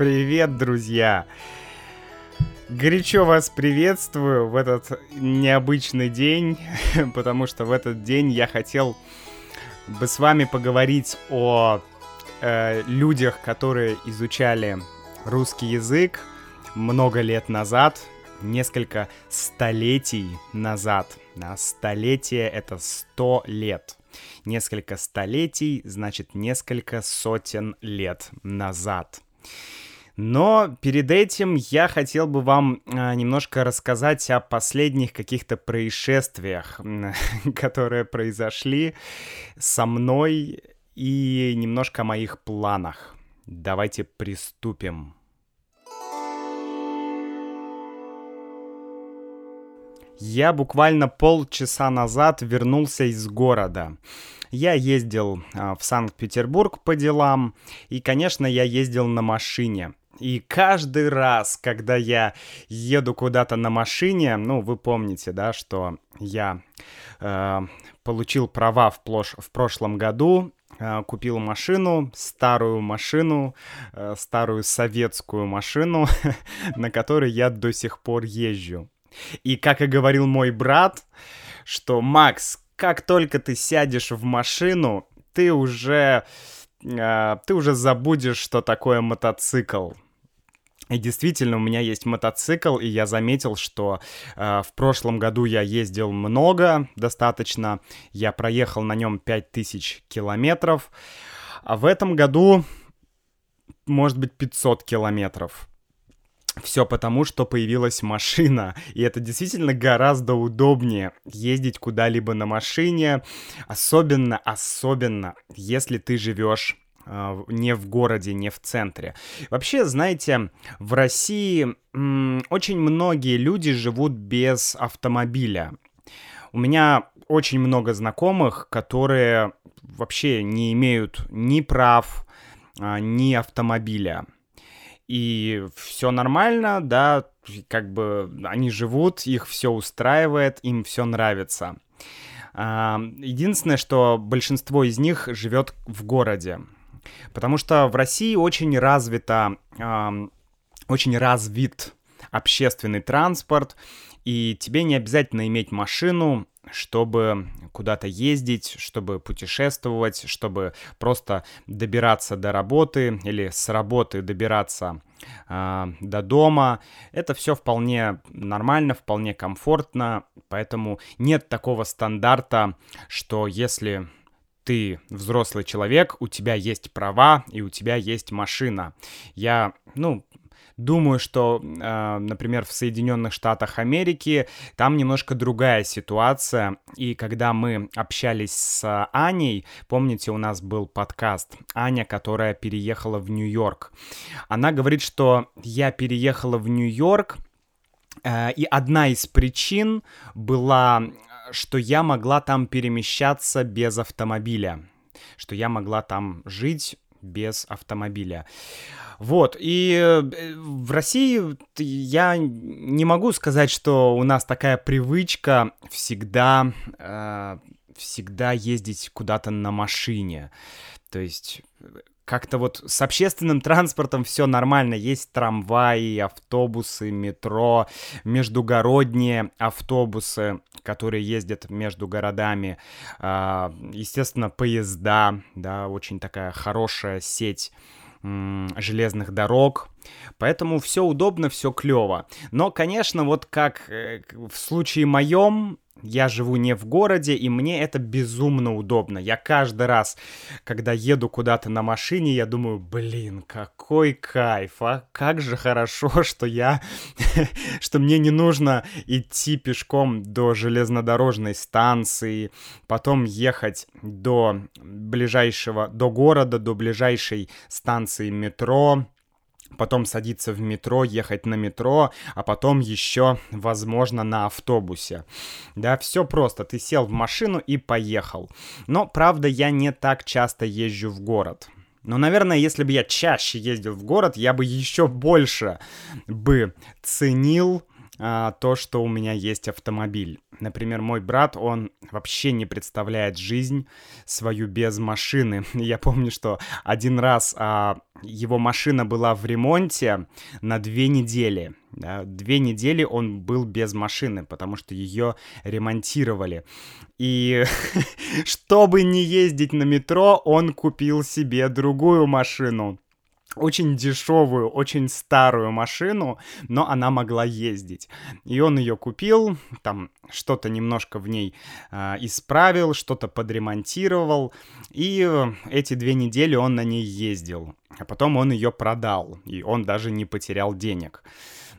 Привет, друзья! Горячо вас приветствую в этот необычный день, потому что в этот день я хотел бы с вами поговорить о э, людях, которые изучали русский язык много лет назад, несколько столетий назад. Да, столетие — это сто лет. Несколько столетий, значит, несколько сотен лет назад. Но перед этим я хотел бы вам а, немножко рассказать о последних каких-то происшествиях, которые произошли со мной и немножко о моих планах. Давайте приступим. Я буквально полчаса назад вернулся из города. Я ездил а, в Санкт-Петербург по делам, и, конечно, я ездил на машине. И каждый раз, когда я еду куда-то на машине, ну, вы помните, да, что я э, получил права в, плош... в прошлом году, э, купил машину, старую машину, э, старую советскую машину, на которой я до сих пор езжу. И как и говорил мой брат, что Макс, как только ты сядешь в машину, ты уже, э, ты уже забудешь, что такое мотоцикл. И действительно, у меня есть мотоцикл, и я заметил, что э, в прошлом году я ездил много, достаточно. Я проехал на нем 5000 километров. А в этом году, может быть, 500 километров. Все потому, что появилась машина, и это действительно гораздо удобнее ездить куда-либо на машине, особенно, особенно, если ты живешь не в городе, не в центре. Вообще, знаете, в России очень многие люди живут без автомобиля. У меня очень много знакомых, которые вообще не имеют ни прав, а, ни автомобиля и все нормально, да, как бы они живут, их все устраивает, им все нравится. А, единственное, что большинство из них живет в городе, потому что в России очень развито, очень развит общественный транспорт, и тебе не обязательно иметь машину, чтобы куда-то ездить, чтобы путешествовать, чтобы просто добираться до работы или с работы добираться э, до дома. Это все вполне нормально, вполне комфортно, поэтому нет такого стандарта, что если ты взрослый человек, у тебя есть права и у тебя есть машина. Я, ну, Думаю, что, э, например, в Соединенных Штатах Америки там немножко другая ситуация. И когда мы общались с Аней, помните, у нас был подкаст Аня, которая переехала в Нью-Йорк. Она говорит, что я переехала в Нью-Йорк, э, и одна из причин была, что я могла там перемещаться без автомобиля, что я могла там жить без автомобиля. Вот, и э, в России я не могу сказать, что у нас такая привычка всегда, э, всегда ездить куда-то на машине. То есть как-то вот с общественным транспортом все нормально. Есть трамваи, автобусы, метро, междугородние автобусы, которые ездят между городами. А, естественно, поезда, да, очень такая хорошая сеть железных дорог. Поэтому все удобно, все клево. Но, конечно, вот как э, в случае моем, я живу не в городе, и мне это безумно удобно. Я каждый раз, когда еду куда-то на машине, я думаю, блин, какой кайф, а? Как же хорошо, что я... что мне не нужно идти пешком до железнодорожной станции, потом ехать до ближайшего... до города, до ближайшей станции метро, потом садиться в метро, ехать на метро, а потом еще, возможно, на автобусе. Да, все просто. Ты сел в машину и поехал. Но, правда, я не так часто езжу в город. Но, наверное, если бы я чаще ездил в город, я бы еще больше бы ценил а, то, что у меня есть автомобиль. Например, мой брат, он вообще не представляет жизнь свою без машины. Я помню, что один раз а, его машина была в ремонте на две недели. Да, две недели он был без машины, потому что ее ремонтировали. И чтобы не ездить на метро, он купил себе другую машину очень дешевую, очень старую машину, но она могла ездить. И он ее купил, там что-то немножко в ней э, исправил, что-то подремонтировал, и эти две недели он на ней ездил. А потом он ее продал, и он даже не потерял денег.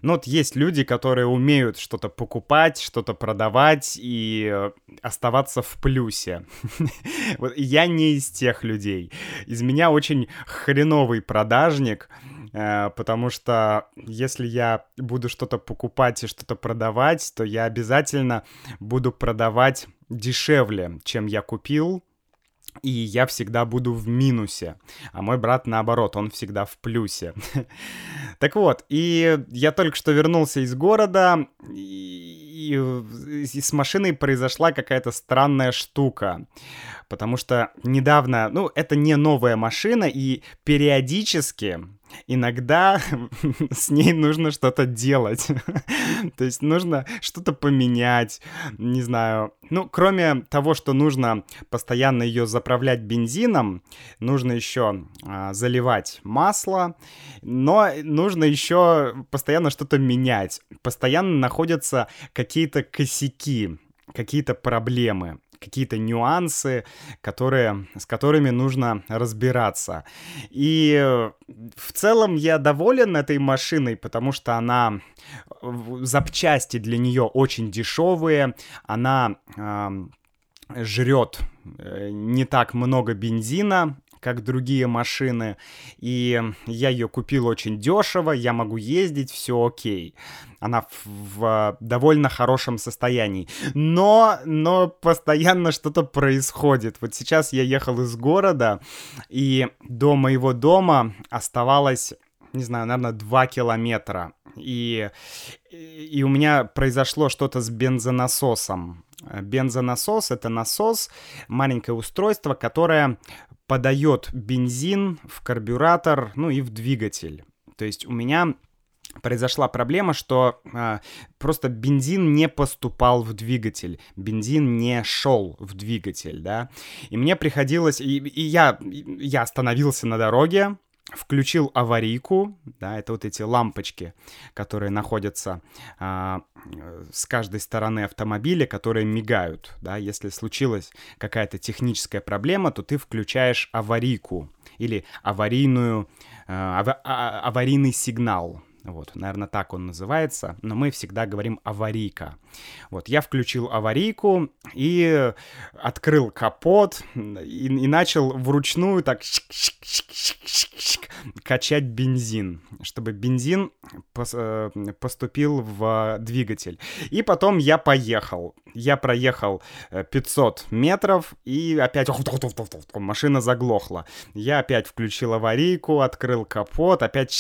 Но вот есть люди, которые умеют что-то покупать, что-то продавать и э, оставаться в плюсе. Вот я не из тех людей. Из меня очень хреновый продажник, э, потому что если я буду что-то покупать и что-то продавать, то я обязательно буду продавать дешевле, чем я купил, и я всегда буду в минусе. А мой брат наоборот, он всегда в плюсе. так вот, и я только что вернулся из города, и, и, с машиной произошла какая-то странная штука. Потому что недавно, ну, это не новая машина, и периодически иногда с ней нужно что-то делать. То есть нужно что-то поменять, не знаю. Ну, кроме того, что нужно постоянно ее заправлять бензином, нужно еще а, заливать масло, но нужно еще постоянно что-то менять. Постоянно находятся какие-то косяки, какие-то проблемы какие-то нюансы, которые, с которыми нужно разбираться. И э, в целом я доволен этой машиной, потому что она запчасти для нее очень дешевые, она э, жрет не так много бензина, как другие машины, и я ее купил очень дешево, я могу ездить, все окей. Она в, в довольно хорошем состоянии. Но, но постоянно что-то происходит. Вот сейчас я ехал из города, и до моего дома оставалось не знаю, наверное, 2 километра. И, и у меня произошло что-то с бензонасосом. Бензонасос — это насос, маленькое устройство, которое подает бензин в карбюратор, ну и в двигатель. То есть у меня произошла проблема, что э, просто бензин не поступал в двигатель, бензин не шел в двигатель, да, и мне приходилось, и, и я, я остановился на дороге, включил аварийку, да, это вот эти лампочки, которые находятся а, с каждой стороны автомобиля, которые мигают, да, если случилась какая-то техническая проблема, то ты включаешь аварийку или аварийную, а, а, аварийный сигнал, вот, наверное, так он называется, но мы всегда говорим аварийка. Вот, я включил аварийку и открыл капот и, и начал вручную так качать бензин, чтобы бензин э, поступил в двигатель. И потом я поехал. Я проехал 500 э, метров и опять машина заглохла. Я опять включил аварийку, открыл капот, опять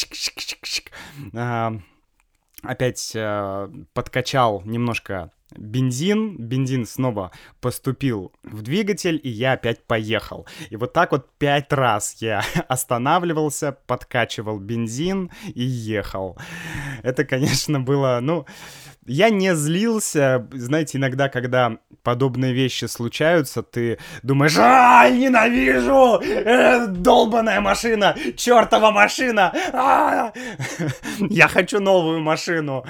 опять э, подкачал немножко бензин, бензин снова поступил в двигатель, и я опять поехал. И вот так вот пять раз я останавливался, подкачивал бензин и ехал. Это, конечно, было, ну, я не злился. Знаете, иногда, когда подобные вещи случаются, ты думаешь, а, ненавижу! Э, долбаная машина! Чертова машина! А! Я хочу новую машину!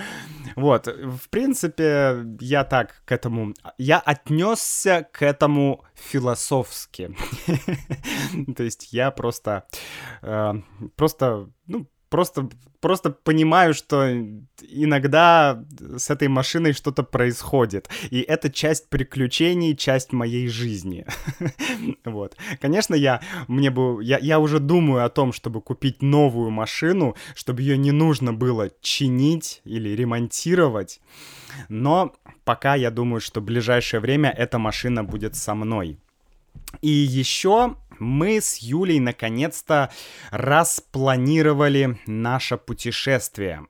Вот, в принципе, я так к этому... Я отнесся к этому философски. То есть я просто... Э, просто, ну, просто, просто понимаю, что иногда с этой машиной что-то происходит. И это часть приключений, часть моей жизни. вот. Конечно, я, мне бы, я, я уже думаю о том, чтобы купить новую машину, чтобы ее не нужно было чинить или ремонтировать. Но пока я думаю, что в ближайшее время эта машина будет со мной. И еще мы с Юлей наконец-то распланировали наше путешествие.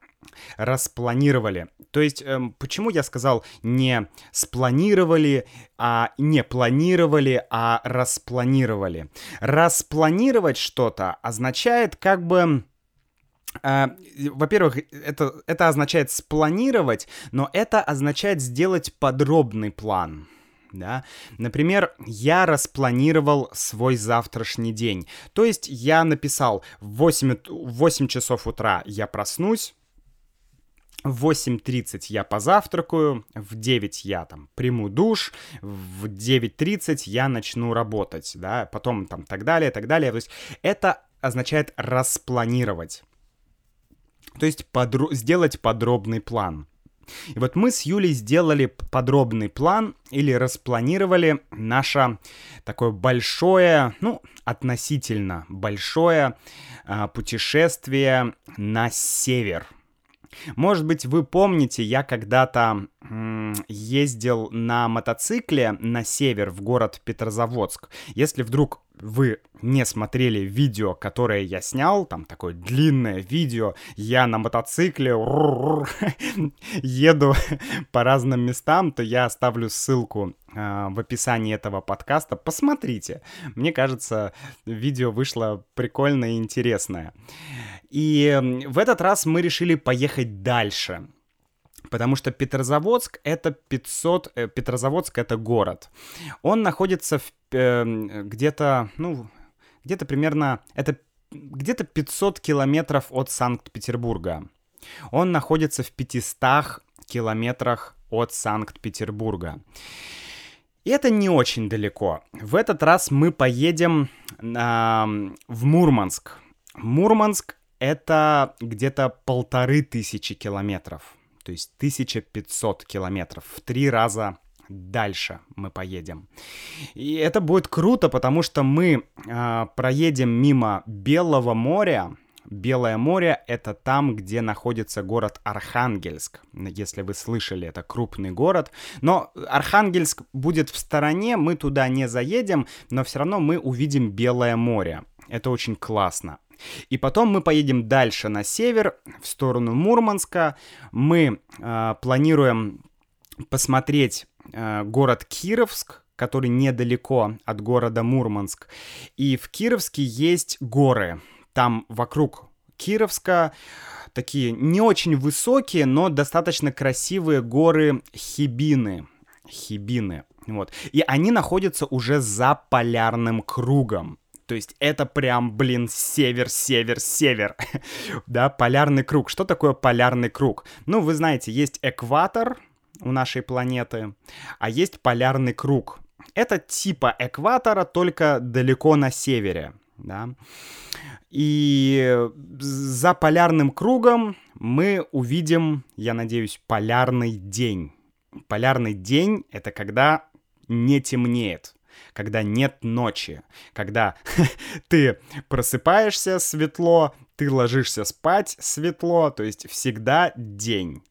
распланировали. То есть, эм, почему я сказал не спланировали, а не планировали, а распланировали? Распланировать что-то означает как бы... Uh, во-первых, это, это означает спланировать, но это означает сделать подробный план. Да? Например, я распланировал свой завтрашний день. То есть я написал в 8, 8 часов утра я проснусь, в 8.30 я позавтракаю, в 9 я там приму душ, в 9.30 я начну работать, да, потом там так далее, так далее. То есть это означает распланировать. То есть подро- сделать подробный план. И вот мы с Юлей сделали подробный план или распланировали наше такое большое, ну, относительно большое э, путешествие на север – может быть, вы помните, я когда-то ездил на мотоцикле на север, в город Петрозаводск. Если вдруг вы не смотрели видео, которое я снял, там такое длинное видео, я на мотоцикле еду по разным местам, то я оставлю ссылку э, в описании этого подкаста. Посмотрите. Мне кажется, видео вышло прикольное и интересное. И в этот раз мы решили поехать дальше. Потому что Петрозаводск это 500... Э, Петрозаводск это город. Он находится в, э, где-то, ну, где-то примерно... Это где-то 500 километров от Санкт-Петербурга. Он находится в 500 километрах от Санкт-Петербурга. И это не очень далеко. В этот раз мы поедем э, в Мурманск. Мурманск это где-то полторы тысячи километров, то есть 1500 километров, в три раза дальше мы поедем. И это будет круто, потому что мы э, проедем мимо Белого моря. Белое море — это там, где находится город Архангельск. Если вы слышали, это крупный город. Но Архангельск будет в стороне, мы туда не заедем, но все равно мы увидим Белое море. Это очень классно. И потом мы поедем дальше на север, в сторону Мурманска. Мы э, планируем посмотреть э, город Кировск, который недалеко от города Мурманск. И в Кировске есть горы. Там вокруг Кировска такие не очень высокие, но достаточно красивые горы Хибины. Хибины. Вот. И они находятся уже за полярным кругом. То есть это прям, блин, север, север, север. да, полярный круг. Что такое полярный круг? Ну, вы знаете, есть экватор у нашей планеты, а есть полярный круг. Это типа экватора, только далеко на севере, да. И за полярным кругом мы увидим, я надеюсь, полярный день. Полярный день — это когда не темнеет когда нет ночи, когда ты просыпаешься светло, ты ложишься спать светло, то есть всегда день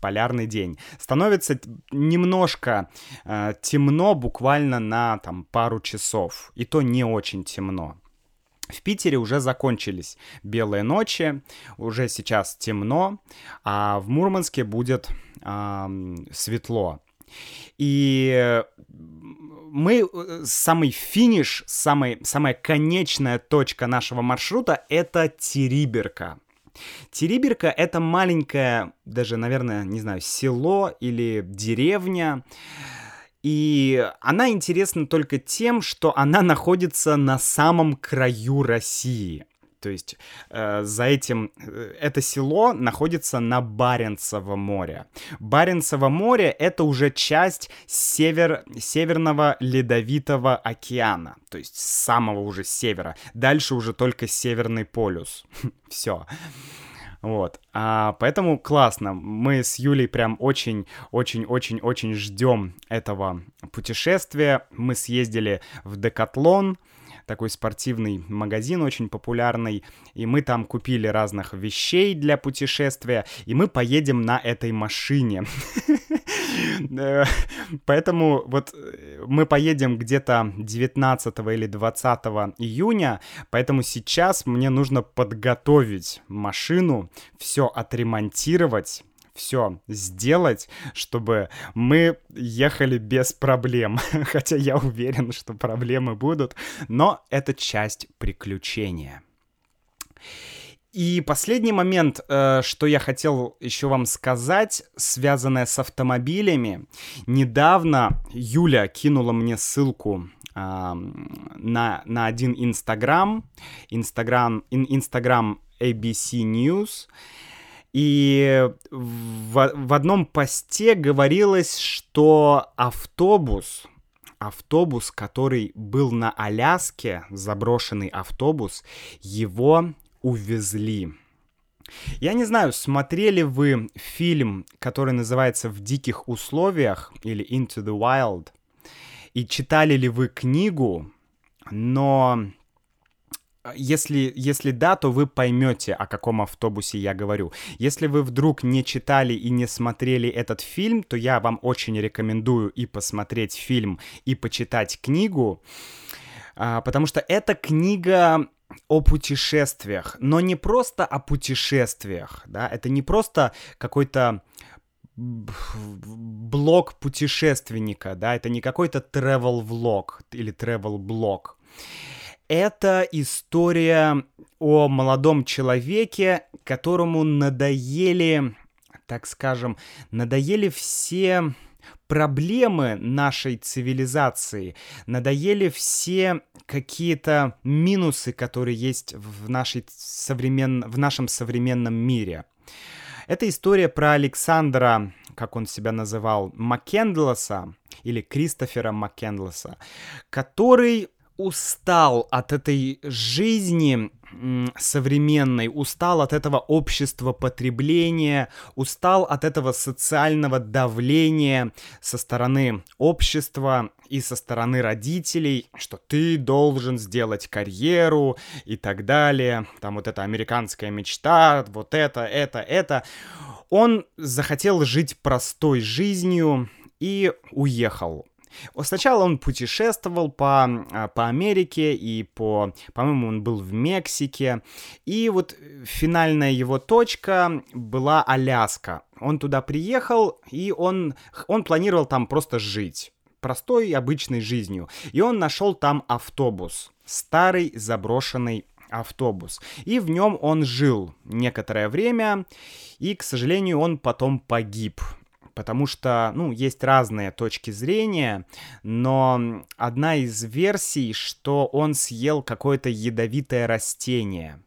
полярный день. Становится немножко э, темно буквально на там пару часов, и то не очень темно. В Питере уже закончились белые ночи, уже сейчас темно, а в Мурманске будет э, светло. И мы, э, самый финиш, самый, самая конечная точка нашего маршрута — это Териберка. Териберка — это маленькое, даже, наверное, не знаю, село или деревня, и она интересна только тем, что она находится на самом краю России. То есть э, за этим э, это село находится на Баренцево море. Баренцево море это уже часть север, северного ледовитого океана, то есть с самого уже севера. Дальше уже только Северный полюс. Все. Вот. А, поэтому классно. Мы с Юлей прям очень-очень-очень-очень ждем этого путешествия. Мы съездили в Декатлон такой спортивный магазин очень популярный, и мы там купили разных вещей для путешествия, и мы поедем на этой машине. Поэтому вот э, мы поедем где-то 19 или 20 июня, поэтому сейчас мне нужно подготовить машину, все отремонтировать, все сделать, чтобы мы ехали без проблем. Хотя я уверен, что проблемы будут, но это часть приключения. И последний момент, э, что я хотел еще вам сказать, связанное с автомобилями. Недавно Юля кинула мне ссылку на, на один Инстаграм, Инстаграм, Инстаграм ABC News, и в, в одном посте говорилось, что автобус, автобус, который был на Аляске, заброшенный автобус, его увезли. Я не знаю, смотрели вы фильм, который называется «В диких условиях» или «Into the Wild», и читали ли вы книгу, но если, если да, то вы поймете, о каком автобусе я говорю. Если вы вдруг не читали и не смотрели этот фильм, то я вам очень рекомендую и посмотреть фильм, и почитать книгу, а, потому что эта книга о путешествиях, но не просто о путешествиях, да, это не просто какой-то блог путешественника, да, это не какой-то travel влог или travel блог. Это история о молодом человеке, которому надоели, так скажем, надоели все проблемы нашей цивилизации, надоели все какие-то минусы, которые есть в, нашей современ... в нашем современном мире. Это история про Александра, как он себя называл, Маккендлоса, или Кристофера Маккендлоса, который устал от этой жизни современной, устал от этого общества потребления, устал от этого социального давления со стороны общества и со стороны родителей, что ты должен сделать карьеру и так далее, там вот эта американская мечта, вот это, это, это. Он захотел жить простой жизнью и уехал. Сначала он путешествовал по, а, по Америке и по, по-моему, он был в Мексике. И вот финальная его точка была Аляска. Он туда приехал, и он, он планировал там просто жить простой обычной жизнью. И он нашел там автобус. Старый заброшенный автобус. И в нем он жил некоторое время, и, к сожалению, он потом погиб потому что, ну, есть разные точки зрения, но одна из версий, что он съел какое-то ядовитое растение.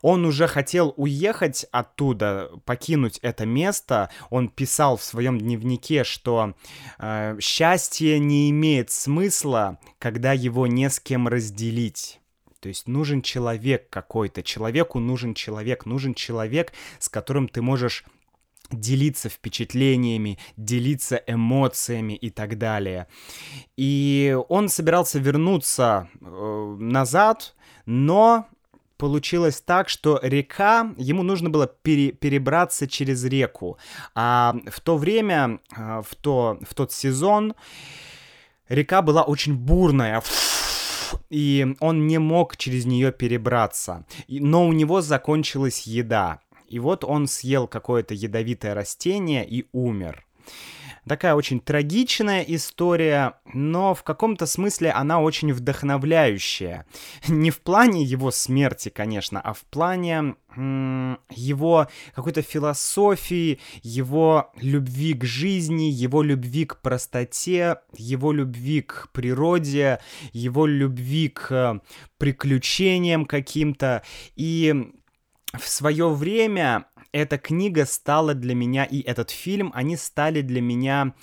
Он уже хотел уехать оттуда, покинуть это место. Он писал в своем дневнике, что э, счастье не имеет смысла, когда его не с кем разделить. То есть нужен человек какой-то, человеку нужен человек, нужен человек, с которым ты можешь делиться впечатлениями, делиться эмоциями и так далее. И он собирался вернуться э, назад, но получилось так, что река, ему нужно было пере, перебраться через реку. А в то время, э, в, то, в тот сезон, река была очень бурная, и он не мог через нее перебраться. Но у него закончилась еда. И вот он съел какое-то ядовитое растение и умер. Такая очень трагичная история, но в каком-то смысле она очень вдохновляющая. Не в плане его смерти, конечно, а в плане его какой-то философии, его любви к жизни, его любви к простоте, его любви к природе, его любви к приключениям каким-то. И в свое время эта книга стала для меня, и этот фильм, они стали для меня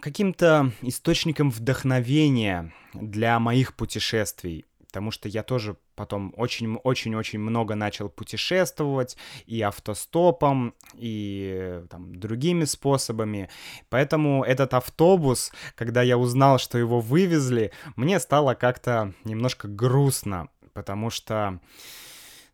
каким-то источником вдохновения для моих путешествий. Потому что я тоже потом очень-очень-очень много начал путешествовать и автостопом, и там, другими способами. Поэтому этот автобус, когда я узнал, что его вывезли, мне стало как-то немножко грустно, потому что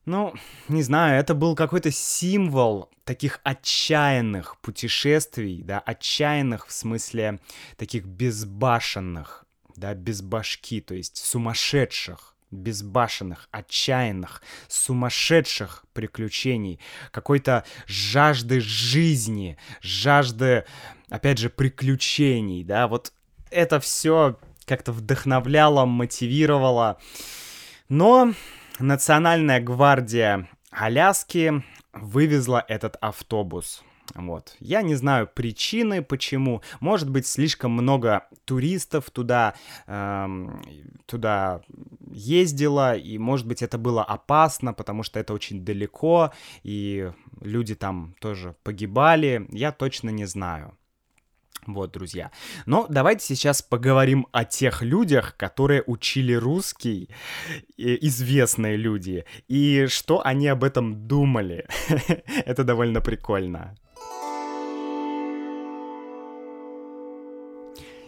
Ну, не знаю, это был какой-то символ таких отчаянных путешествий, да, отчаянных в смысле таких безбашенных, да, без башки, то есть сумасшедших, безбашенных, отчаянных, сумасшедших приключений, какой-то жажды жизни, жажды, опять же, приключений, да, вот это все как-то вдохновляло, мотивировало. Но Национальная гвардия Аляски вывезла этот автобус. Вот. Я не знаю причины, почему. Может быть, слишком много туристов туда, эм, туда ездило, и, может быть, это было опасно, потому что это очень далеко, и люди там тоже погибали. Я точно не знаю. Вот, друзья. Но давайте сейчас поговорим о тех людях, которые учили русский, известные люди, и что они об этом думали. Это довольно прикольно.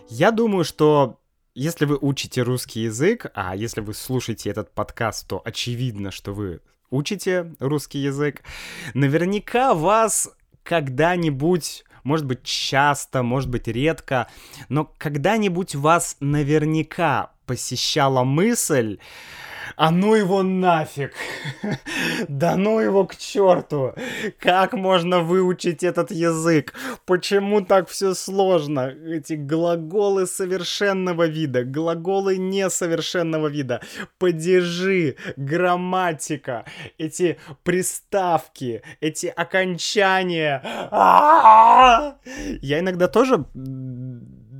Я думаю, что если вы учите русский язык, а если вы слушаете этот подкаст, то очевидно, что вы учите русский язык, наверняка вас когда-нибудь может быть часто, может быть редко, но когда-нибудь вас наверняка посещала мысль, а ну его нафиг! да ну его к черту! Как можно выучить этот язык? Почему так все сложно? Эти глаголы совершенного вида, глаголы несовершенного вида, падежи, грамматика, эти приставки, эти окончания. Я иногда тоже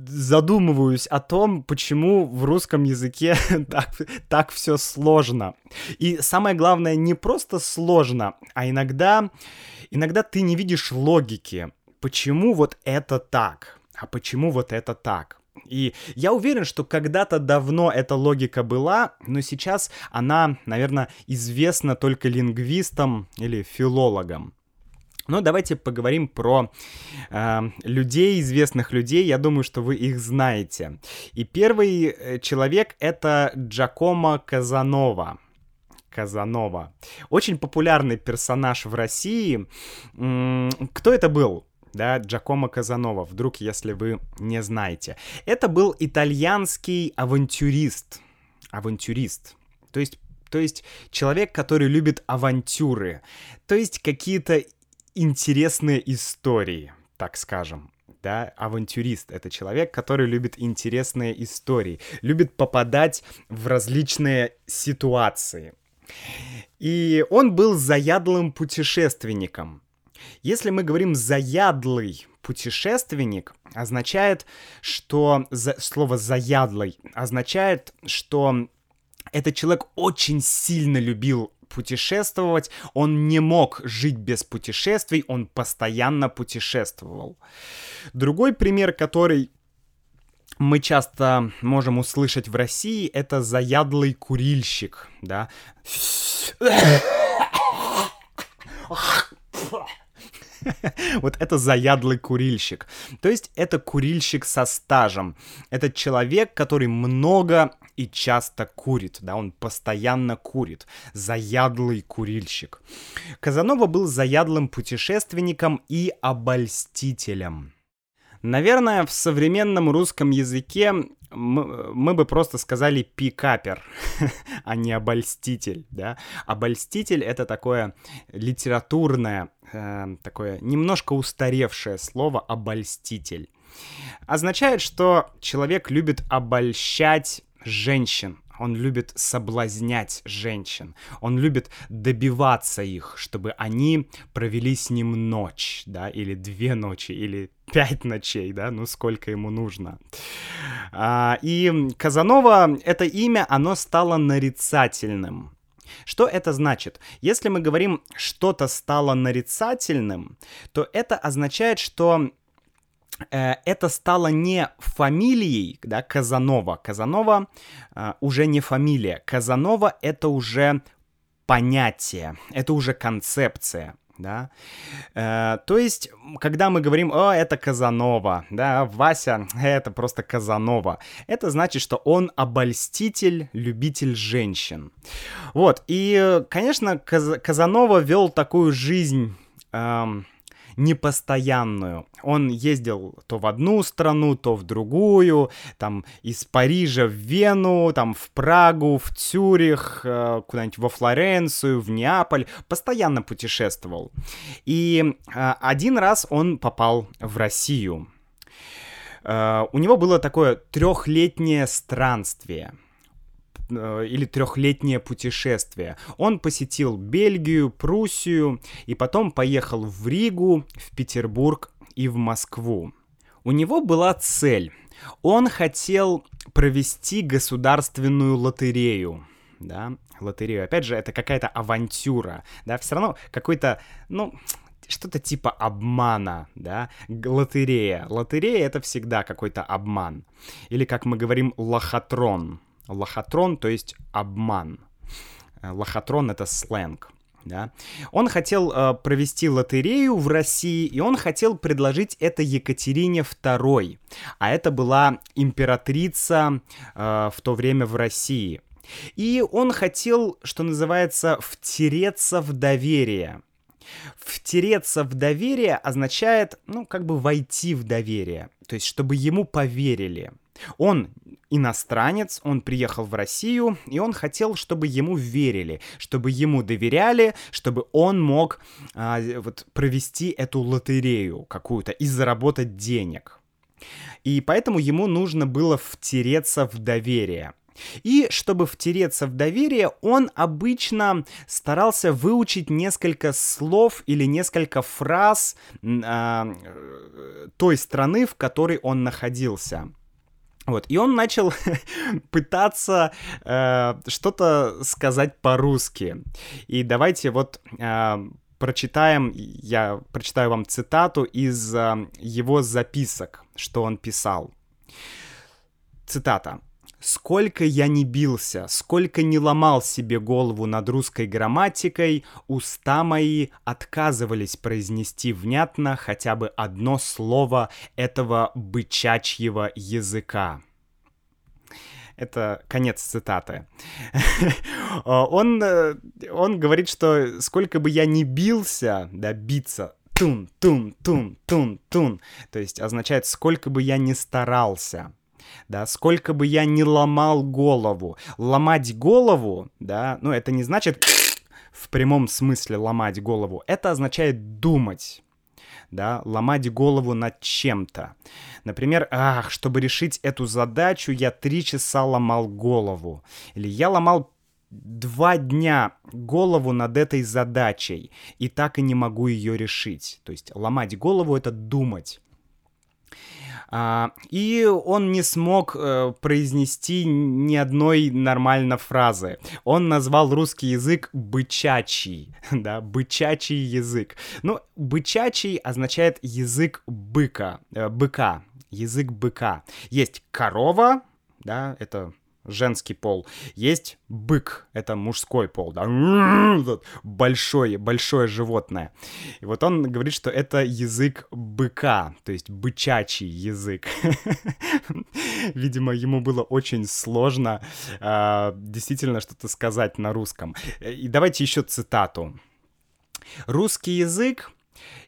задумываюсь о том, почему в русском языке так, так все сложно. И самое главное, не просто сложно, а иногда, иногда ты не видишь логики. Почему вот это так? А почему вот это так? И я уверен, что когда-то давно эта логика была, но сейчас она, наверное, известна только лингвистам или филологам. Но давайте поговорим про э, людей, известных людей. Я думаю, что вы их знаете. И первый э, человек это Джакомо Казанова. Казанова. Очень популярный персонаж в России. Кто это был? да, Джакомо Казанова, вдруг, если вы не знаете. Это был итальянский авантюрист. Авантюрист. То есть, то есть человек, который любит авантюры. То есть какие-то интересные истории, так скажем. Да, авантюрист — это человек, который любит интересные истории, любит попадать в различные ситуации. И он был заядлым путешественником. Если мы говорим «заядлый путешественник», означает, что за, слово «заядлый» означает, что этот человек очень сильно любил путешествовать, он не мог жить без путешествий, он постоянно путешествовал. Другой пример, который мы часто можем услышать в России, это заядлый курильщик, да. Вот это заядлый курильщик. То есть это курильщик со стажем. Это человек, который много и часто курит, да, он постоянно курит. Заядлый курильщик. Казанова был заядлым путешественником и обольстителем. Наверное, в современном русском языке мы, мы бы просто сказали пикапер, а не обольститель, да. Обольститель — это такое литературное, э, такое немножко устаревшее слово «обольститель». Означает, что человек любит обольщать женщин, он любит соблазнять женщин, он любит добиваться их, чтобы они провели с ним ночь, да, или две ночи, или пять ночей, да, ну сколько ему нужно. А, и Казанова, это имя, оно стало нарицательным. Что это значит? Если мы говорим что-то стало нарицательным, то это означает, что это стало не фамилией, да, Казанова. Казанова э, уже не фамилия. Казанова это уже понятие, это уже концепция. да. Э, то есть, когда мы говорим, о, это Казанова, да, Вася, это просто Казанова, это значит, что он обольститель, любитель женщин. Вот, и, конечно, Каз Казанова вел такую жизнь... Эм, непостоянную. Он ездил то в одну страну, то в другую, там из Парижа в Вену, там в Прагу, в Цюрих, э, куда-нибудь во Флоренцию, в Неаполь, постоянно путешествовал. И э, один раз он попал в Россию. Э, у него было такое трехлетнее странствие — или трехлетнее путешествие. Он посетил Бельгию, Пруссию и потом поехал в Ригу, в Петербург и в Москву. У него была цель. Он хотел провести государственную лотерею. Да, лотерею. Опять же, это какая-то авантюра. Да, все равно какой-то, ну, что-то типа обмана, да, лотерея. Лотерея — это всегда какой-то обман. Или, как мы говорим, лохотрон лохотрон, то есть обман. Э, лохотрон — это сленг. Да? Он хотел э, провести лотерею в России, и он хотел предложить это Екатерине II, а это была императрица э, в то время в России. И он хотел, что называется, втереться в доверие. Втереться в доверие означает, ну, как бы войти в доверие, то есть чтобы ему поверили. Он иностранец, он приехал в Россию, и он хотел, чтобы ему верили, чтобы ему доверяли, чтобы он мог а, вот, провести эту лотерею какую-то и заработать денег. И поэтому ему нужно было втереться в доверие. И чтобы втереться в доверие, он обычно старался выучить несколько слов или несколько фраз э, той страны, в которой он находился. Вот, и он начал пытаться э, что-то сказать по-русски. И давайте вот э, прочитаем, я прочитаю вам цитату из э, его записок, что он писал. Цитата. Сколько я не бился, сколько не ломал себе голову над русской грамматикой, уста мои отказывались произнести внятно хотя бы одно слово этого бычачьего языка. Это конец цитаты. он, э, он говорит, что сколько бы я ни бился, да, биться, тун, тун, тун, тун, тун, то есть означает, сколько бы я ни старался, да, сколько бы я ни ломал голову. Ломать голову, да, ну это не значит в прямом смысле ломать голову, это означает думать да, ломать голову над чем-то. Например, ах, чтобы решить эту задачу, я три часа ломал голову. Или я ломал два дня голову над этой задачей, и так и не могу ее решить. То есть ломать голову — это думать. А, и он не смог э, произнести ни одной нормально фразы. Он назвал русский язык бычачий, да, бычачий язык. Ну, бычачий означает язык быка, э, быка, язык быка. Есть корова, да, это женский пол. Есть бык, это мужской пол, да, большое, большое животное. И вот он говорит, что это язык быка, то есть бычачий язык. Видимо, ему было очень сложно э, действительно что-то сказать на русском. И давайте еще цитату. Русский язык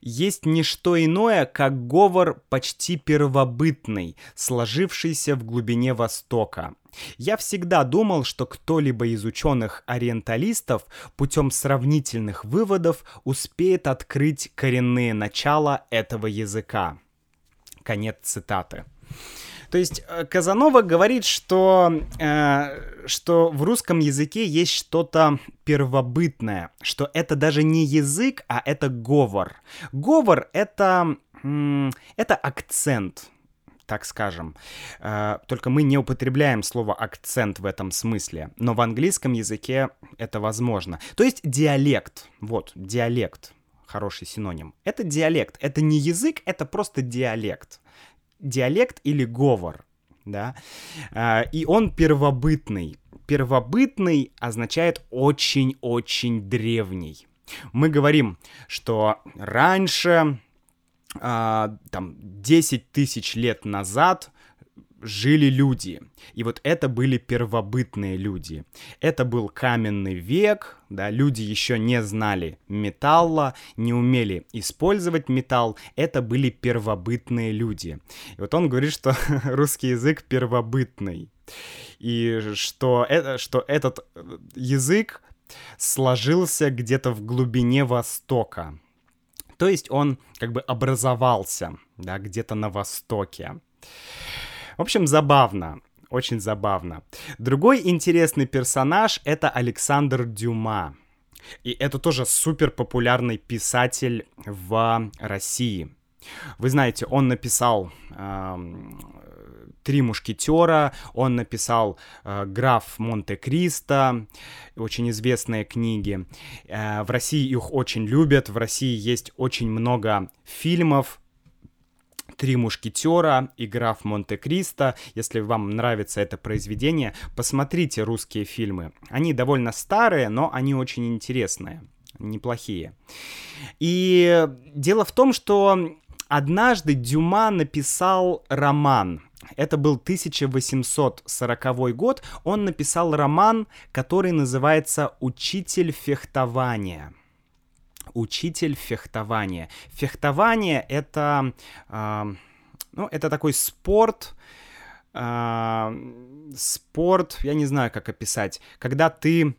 есть не что иное, как говор почти первобытный, сложившийся в глубине Востока. Я всегда думал, что кто-либо из ученых-ориенталистов путем сравнительных выводов успеет открыть коренные начала этого языка. Конец цитаты. То есть э, Казанова говорит, что, э, что в русском языке есть что-то первобытное, что это даже не язык, а это говор. Говор это, это акцент, так скажем. Э, только мы не употребляем слово акцент в этом смысле, но в английском языке это возможно. То есть диалект, вот, диалект, хороший синоним. Это диалект, это не язык, это просто диалект диалект или говор, да, а, и он первобытный. Первобытный означает очень-очень древний. Мы говорим, что раньше, а, там, 10 тысяч лет назад жили люди. И вот это были первобытные люди. Это был каменный век, да, люди еще не знали металла, не умели использовать металл. Это были первобытные люди. И вот он говорит, что русский язык первобытный. И что, это, что этот язык сложился где-то в глубине Востока. То есть он как бы образовался, да, где-то на Востоке. В общем, забавно. Очень забавно. Другой интересный персонаж — это Александр Дюма. И это тоже супер популярный писатель в России. Вы знаете, он написал э, «Три мушкетера», он написал э, «Граф Монте-Кристо», очень известные книги. Э, в России их очень любят, в России есть очень много фильмов «Три мушкетера» и «Граф Монте-Кристо». Если вам нравится это произведение, посмотрите русские фильмы. Они довольно старые, но они очень интересные, неплохие. И дело в том, что однажды Дюма написал роман. Это был 1840 год. Он написал роман, который называется «Учитель фехтования» учитель фехтования. Фехтование это, э, ну, это такой спорт, э, спорт, я не знаю, как описать, когда ты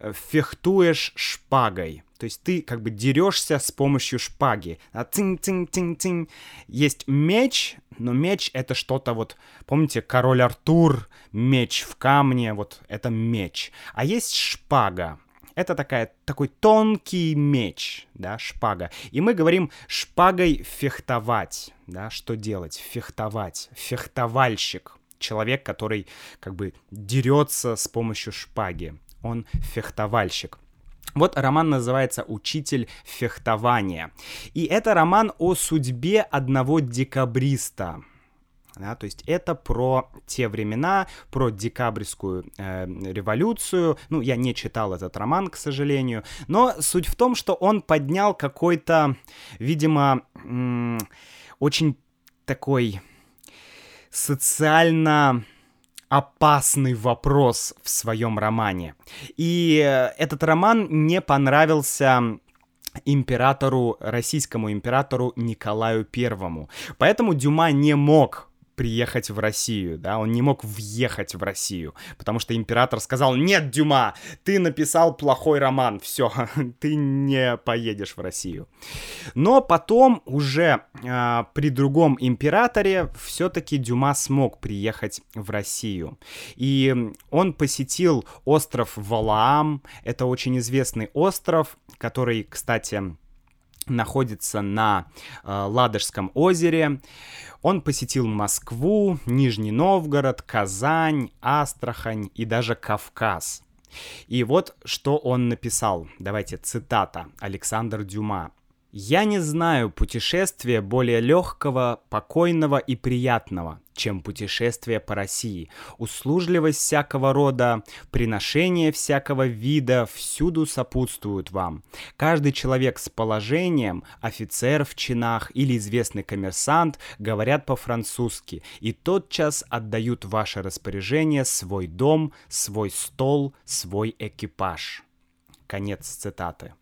э, фехтуешь шпагой. То есть ты как бы дерешься с помощью шпаги. А тинь Есть меч, но меч это что-то вот... Помните, король Артур, меч в камне, вот это меч. А есть шпага. Это такая, такой тонкий меч, да, шпага. И мы говорим шпагой фехтовать, да, что делать? Фехтовать. Фехтовальщик. Человек, который как бы дерется с помощью шпаги. Он фехтовальщик. Вот роман называется «Учитель фехтования». И это роман о судьбе одного декабриста. Да, то есть это про те времена, про декабрьскую э, революцию. Ну, я не читал этот роман, к сожалению. Но суть в том, что он поднял какой-то, видимо, очень такой социально опасный вопрос в своем романе. И э, этот роман не понравился императору, российскому императору Николаю Первому. Поэтому Дюма не мог приехать в Россию, да, он не мог въехать в Россию, потому что император сказал, нет, Дюма, ты написал плохой роман, все, ты не поедешь в Россию. Но потом уже э, при другом императоре все-таки Дюма смог приехать в Россию. И он посетил остров Валаам, это очень известный остров, который, кстати, находится на э, Ладожском озере. Он посетил Москву, Нижний Новгород, Казань, Астрахань и даже Кавказ. И вот что он написал. Давайте цитата. Александр Дюма. Я не знаю путешествия более легкого, покойного и приятного, чем путешествие по России. Услужливость всякого рода, приношение всякого вида всюду сопутствуют вам. Каждый человек с положением, офицер в чинах или известный коммерсант говорят по-французски и тотчас отдают ваше распоряжение свой дом, свой стол, свой экипаж. Конец цитаты.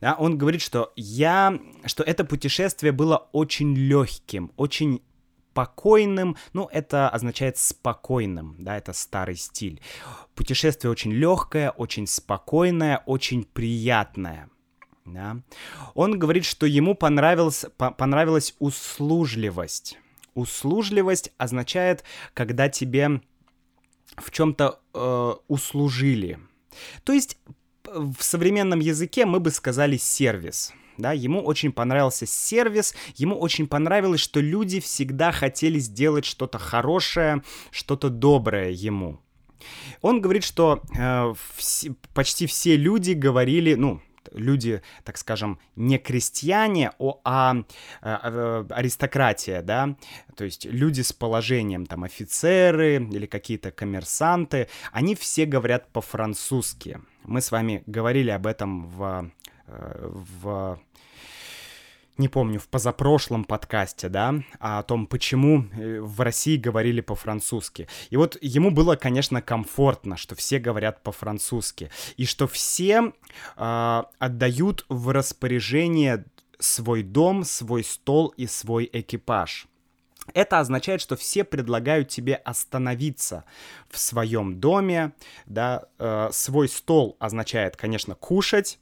Да, он говорит, что я, что это путешествие было очень легким, очень спокойным, ну, это означает спокойным, да, это старый стиль. Путешествие очень легкое, очень спокойное, очень приятное. Да. Он говорит, что ему понравилась, по понравилась услужливость. Услужливость означает, когда тебе в чем-то э, услужили. То есть в современном языке мы бы сказали сервис. Да, ему очень понравился сервис, ему очень понравилось, что люди всегда хотели сделать что-то хорошее, что-то доброе ему. Он говорит, что э, вс- почти все люди говорили, ну, люди, так скажем, не крестьяне, а, а, а аристократия, да, то есть люди с положением, там, офицеры или какие-то коммерсанты, они все говорят по-французски. Мы с вами говорили об этом в э, в не помню, в позапрошлом подкасте, да, о том, почему э, в России говорили по-французски. И вот ему было, конечно, комфортно, что все говорят по-французски, и что все э, отдают в распоряжение свой дом, свой стол и свой экипаж. Это означает, что все предлагают тебе остановиться в своем доме, да, э, свой стол означает, конечно, кушать,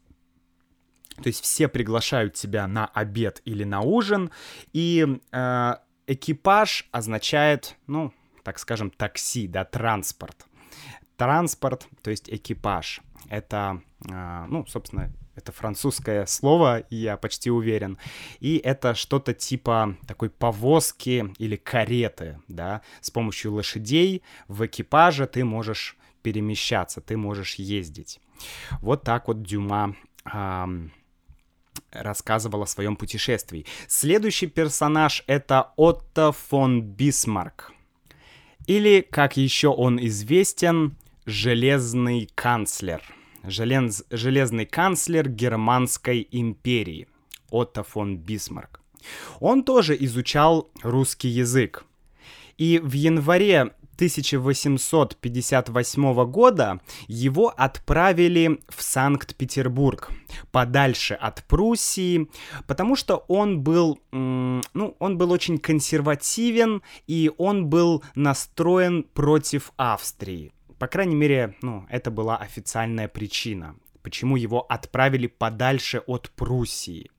то есть все приглашают тебя на обед или на ужин, и э, экипаж означает, ну, так скажем, такси, да, транспорт. Транспорт, то есть экипаж. Это, э, ну, собственно, это французское слово, я почти уверен. И это что-то типа такой повозки или кареты, да. С помощью лошадей в экипаже ты можешь перемещаться, ты можешь ездить. Вот так вот Дюма эм, рассказывал о своем путешествии. Следующий персонаж — это Отто фон Бисмарк. Или, как еще он известен, Железный канцлер — желез, железный канцлер Германской империи Отто фон Бисмарк. Он тоже изучал русский язык. И в январе 1858 года его отправили в Санкт-Петербург, подальше от Пруссии, потому что он был, ну, он был очень консервативен и он был настроен против Австрии. По крайней мере, ну, это была официальная причина, почему его отправили подальше от Пруссии.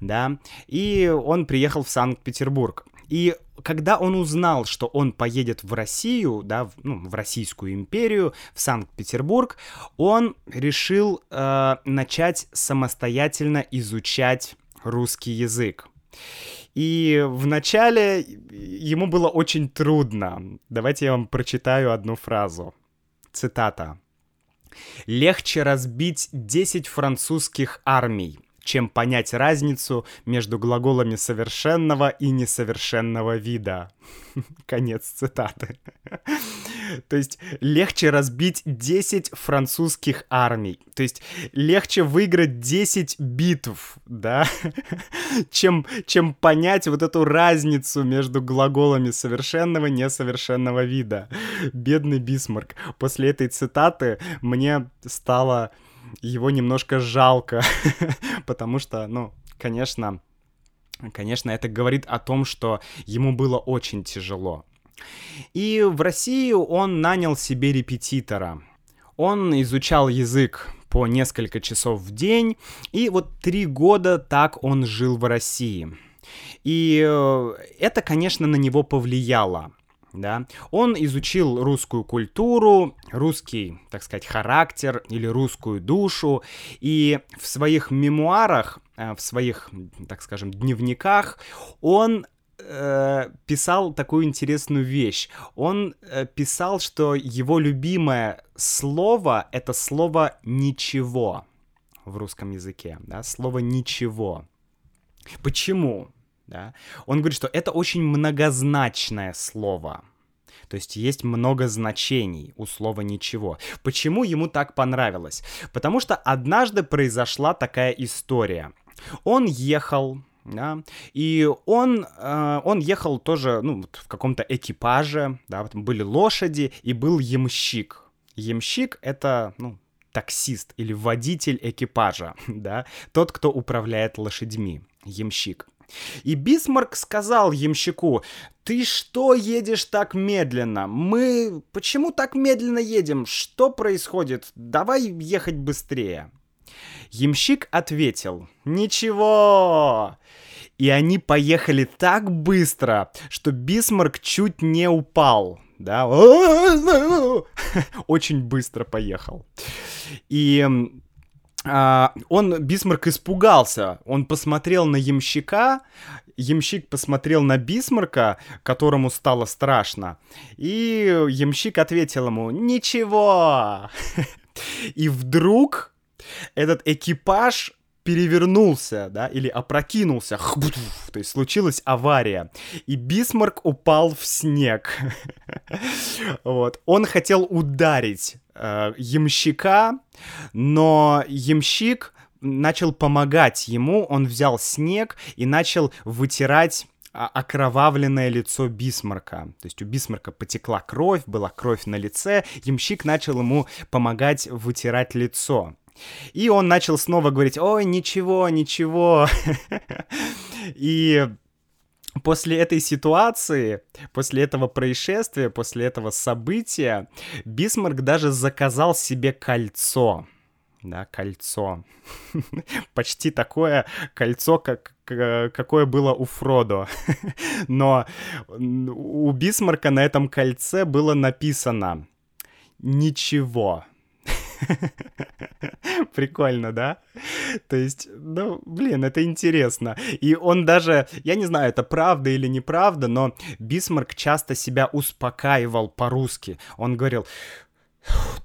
Да, и он приехал в Санкт-Петербург. И когда он узнал, что он поедет в Россию, да, в, ну, в Российскую империю, в Санкт-Петербург, он решил э, начать самостоятельно изучать русский язык. И вначале ему было очень трудно. Давайте я вам прочитаю одну фразу. Цитата. «Легче разбить 10 французских армий, чем понять разницу между глаголами совершенного и несовершенного вида. Конец цитаты. То есть легче разбить 10 французских армий. То есть легче выиграть 10 битв, да, чем, чем понять вот эту разницу между глаголами совершенного и несовершенного вида. Бедный Бисмарк. После этой цитаты мне стало его немножко жалко, потому что, ну, конечно, конечно, это говорит о том, что ему было очень тяжело. И в Россию он нанял себе репетитора. Он изучал язык по несколько часов в день, и вот три года так он жил в России. И э, это, конечно, на него повлияло да, он изучил русскую культуру, русский, так сказать, характер или русскую душу, и в своих мемуарах, э, в своих, так скажем, дневниках он э, писал такую интересную вещь. Он э, писал, что его любимое слово — это слово «ничего» в русском языке, да, слово «ничего». Почему? Да, он говорит, что это очень многозначное слово. То есть есть много значений у слова «ничего». Почему ему так понравилось? Потому что однажды произошла такая история. Он ехал, да, и он, э, он ехал тоже, ну, в каком-то экипаже, да, были лошади, и был ямщик. Ямщик — это, ну, таксист или водитель экипажа, да, тот, кто управляет лошадьми, ямщик. И Бисмарк сказал ямщику, «Ты что едешь так медленно? Мы почему так медленно едем? Что происходит? Давай ехать быстрее». Ямщик ответил, «Ничего». И они поехали так быстро, что Бисмарк чуть не упал. Да, очень быстро поехал. И а, он, Бисмарк, испугался. Он посмотрел на ямщика, ямщик посмотрел на Бисмарка, которому стало страшно, и ямщик ответил ему «Ничего!» И вдруг этот экипаж перевернулся, да, или опрокинулся, то есть случилась авария, и Бисмарк упал в снег. вот. Он хотел ударить э, ямщика, но ямщик начал помогать ему, он взял снег и начал вытирать окровавленное лицо Бисмарка. То есть у Бисмарка потекла кровь, была кровь на лице, ямщик начал ему помогать вытирать лицо. И он начал снова говорить, ой, ничего, ничего. И после этой ситуации, после этого происшествия, после этого события, Бисмарк даже заказал себе кольцо. Да, кольцо. Почти такое кольцо, как, какое было у Фродо. Но у Бисмарка на этом кольце было написано «Ничего». Прикольно, да? То есть, ну, блин, это интересно. И он даже, я не знаю, это правда или неправда, но Бисмарк часто себя успокаивал по-русски. Он говорил,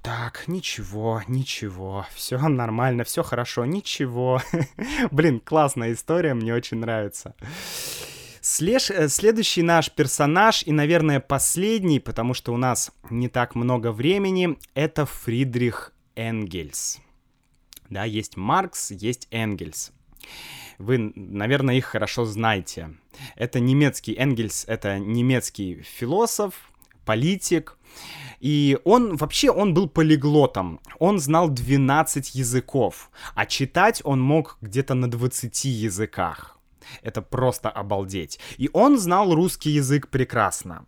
так, ничего, ничего, все нормально, все хорошо, ничего. Блин, классная история, мне очень нравится. Слеж... Э, следующий наш персонаж и, наверное, последний, потому что у нас не так много времени, это Фридрих Энгельс. Да, есть Маркс, есть Энгельс. Вы, наверное, их хорошо знаете. Это немецкий Энгельс, это немецкий философ, политик. И он вообще, он был полиглотом. Он знал 12 языков, а читать он мог где-то на 20 языках. Это просто обалдеть. И он знал русский язык прекрасно.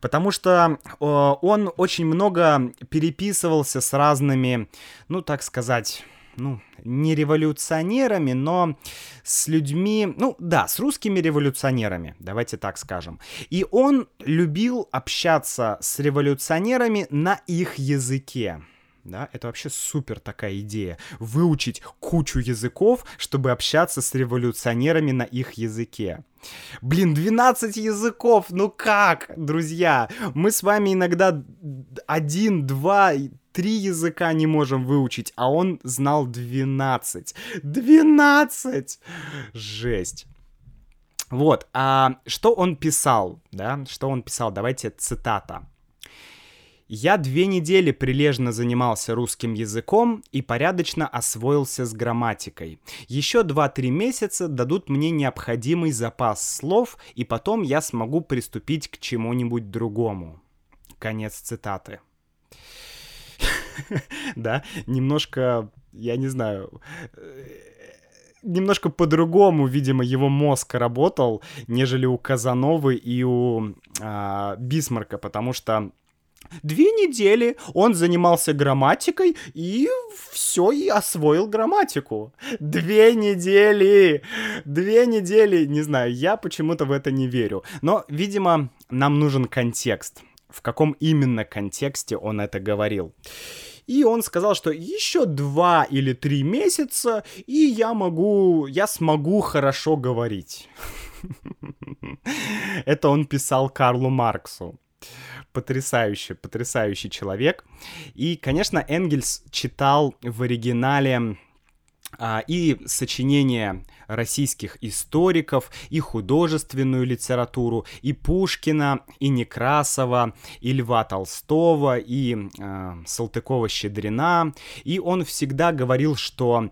Потому что э, он очень много переписывался с разными, ну, так сказать, ну, не революционерами, но с людьми, ну да, с русскими революционерами, давайте так скажем. И он любил общаться с революционерами на их языке да, это вообще супер такая идея. Выучить кучу языков, чтобы общаться с революционерами на их языке. Блин, 12 языков, ну как, друзья? Мы с вами иногда один, два, три языка не можем выучить, а он знал 12. 12! Жесть. Вот, а что он писал, да, что он писал, давайте цитата. Я две недели прилежно занимался русским языком и порядочно освоился с грамматикой. Еще два-три месяца дадут мне необходимый запас слов, и потом я смогу приступить к чему-нибудь другому. Конец цитаты. Да, немножко, я не знаю, э, немножко по-другому, видимо, его мозг работал, нежели у Казановы и у а, Бисмарка, потому что Две недели он занимался грамматикой и все, и освоил грамматику. Две недели! Две недели! Не знаю, я почему-то в это не верю. Но, видимо, нам нужен контекст. В каком именно контексте он это говорил. И он сказал, что еще два или три месяца, и я могу, я смогу хорошо говорить. Это он писал Карлу Марксу потрясающий, потрясающий человек. И, конечно, Энгельс читал в оригинале а, и сочинения российских историков, и художественную литературу, и Пушкина, и Некрасова, и Льва Толстого, и э, Салтыкова-Щедрина. И он всегда говорил, что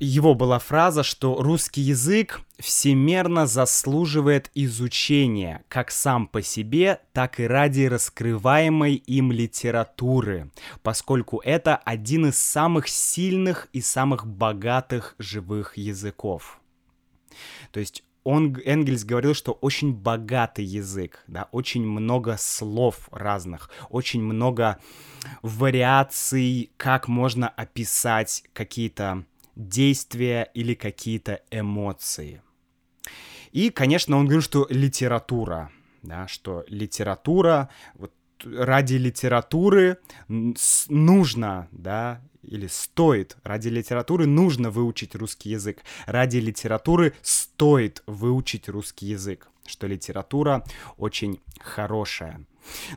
его была фраза, что русский язык всемерно заслуживает изучения, как сам по себе, так и ради раскрываемой им литературы, поскольку это один из самых сильных и самых богатых живых языков. То есть он, Энгельс говорил, что очень богатый язык, да, очень много слов разных, очень много вариаций, как можно описать какие-то действия или какие-то эмоции. И, конечно, он говорит, что литература, да, что литература, вот ради литературы нужно, да, или стоит, ради литературы нужно выучить русский язык, ради литературы стоит выучить русский язык, что литература очень хорошая.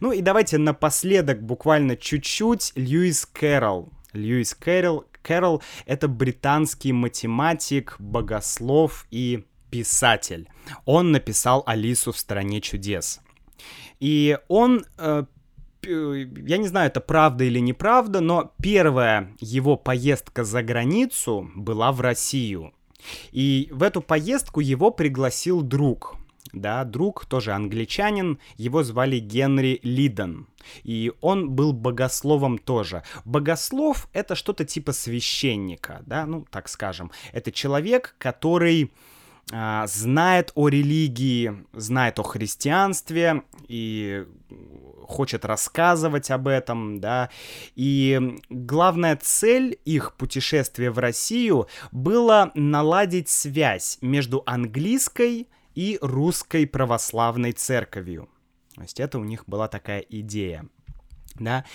Ну и давайте напоследок буквально чуть-чуть Льюис Кэрролл. Льюис Кэрролл, Кэрролл — это британский математик, богослов и писатель. Он написал «Алису в стране чудес». И он э, я не знаю, это правда или неправда, но первая его поездка за границу была в Россию. И в эту поездку его пригласил друг, да, друг, тоже англичанин, его звали Генри Лидон. И он был богословом тоже. Богослов — это что-то типа священника, да, ну, так скажем. Это человек, который а, знает о религии, знает о христианстве и хочет рассказывать об этом, да. И главная цель их путешествия в Россию была наладить связь между английской русской православной церковью. То есть это у них была такая идея. Да.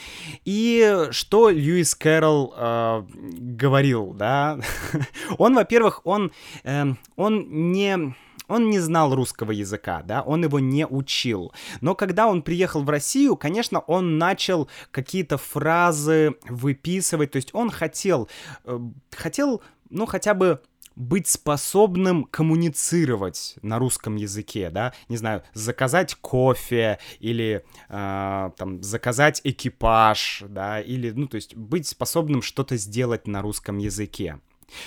И что Льюис Кэрролл э, говорил, да? он, во-первых, он, э, он не он не знал русского языка, да, он его не учил. Но когда он приехал в Россию, конечно, он начал какие-то фразы выписывать, то есть он хотел, э, хотел, ну, хотя бы быть способным коммуницировать на русском языке, да, не знаю, заказать кофе или э, там заказать экипаж, да, или, ну, то есть быть способным что-то сделать на русском языке.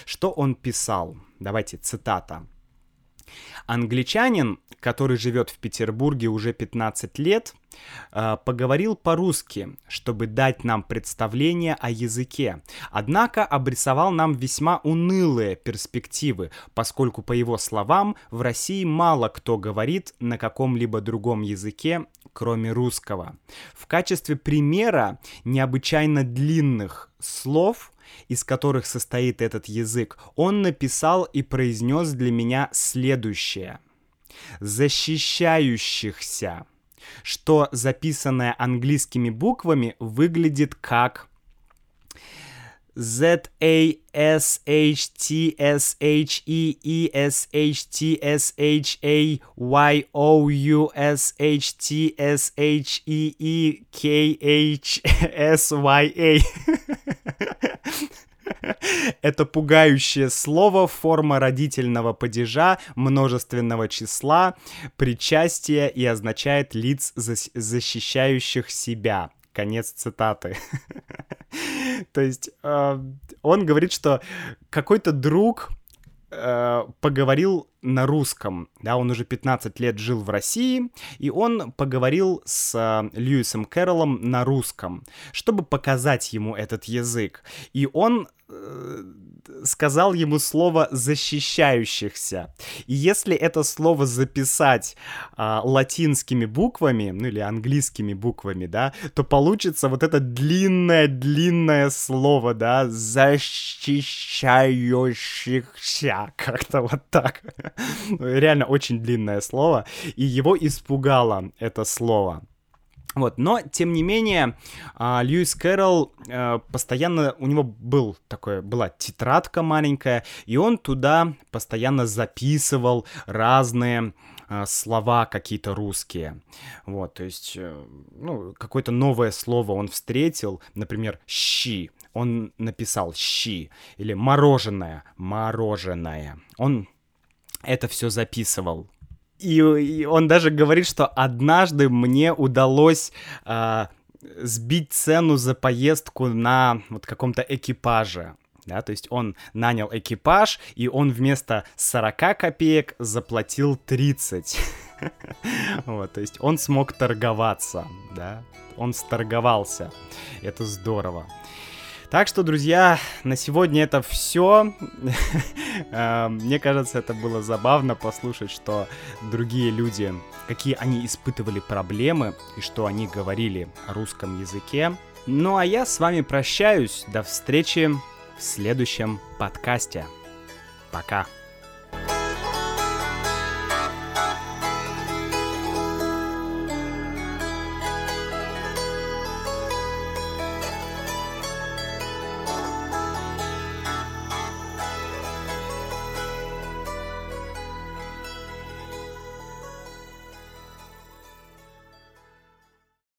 Что он писал? Давайте цитата. Англичанин, который живет в Петербурге уже 15 лет, э, поговорил по-русски, чтобы дать нам представление о языке. Однако обрисовал нам весьма унылые перспективы, поскольку, по его словам, в России мало кто говорит на каком-либо другом языке, кроме русского. В качестве примера необычайно длинных слов – из которых состоит этот язык, он написал и произнес для меня следующее. «Защищающихся», что записанное английскими буквами выглядит как Z A S H T S H E E E. Это пугающее слово, форма родительного падежа, множественного числа, причастия и означает лиц, защищающих себя. Конец цитаты. То есть э, он говорит, что какой-то друг э, поговорил на русском, да, он уже 15 лет жил в России, и он поговорил с э, Льюисом Кэрроллом на русском, чтобы показать ему этот язык. И он Э, сказал ему слово защищающихся. И если это слово записать а, латинскими буквами, ну или английскими буквами, да, то получится вот это длинное-длинное слово, да, защищающихся, как-то вот так. Реально очень длинное слово, и его испугало это слово. Вот, но, тем не менее, а, Льюис Кэрролл э, постоянно, у него был такое, была тетрадка маленькая, и он туда постоянно записывал разные э, слова какие-то русские. Вот, то есть, э, ну, какое-то новое слово он встретил, например, «щи», он написал «щи», или «мороженое», «мороженое». Он это все записывал. И, и он даже говорит, что однажды мне удалось э, сбить цену за поездку на вот каком-то экипаже. Да, то есть он нанял экипаж, и он вместо 40 копеек заплатил 30. Вот, то есть он смог торговаться, да, он сторговался. Это здорово. Так что, друзья, на сегодня это все. Э, мне кажется, это было забавно послушать, что другие люди, какие они испытывали проблемы и что они говорили о русском языке. Ну а я с вами прощаюсь. До встречи в следующем подкасте. Пока.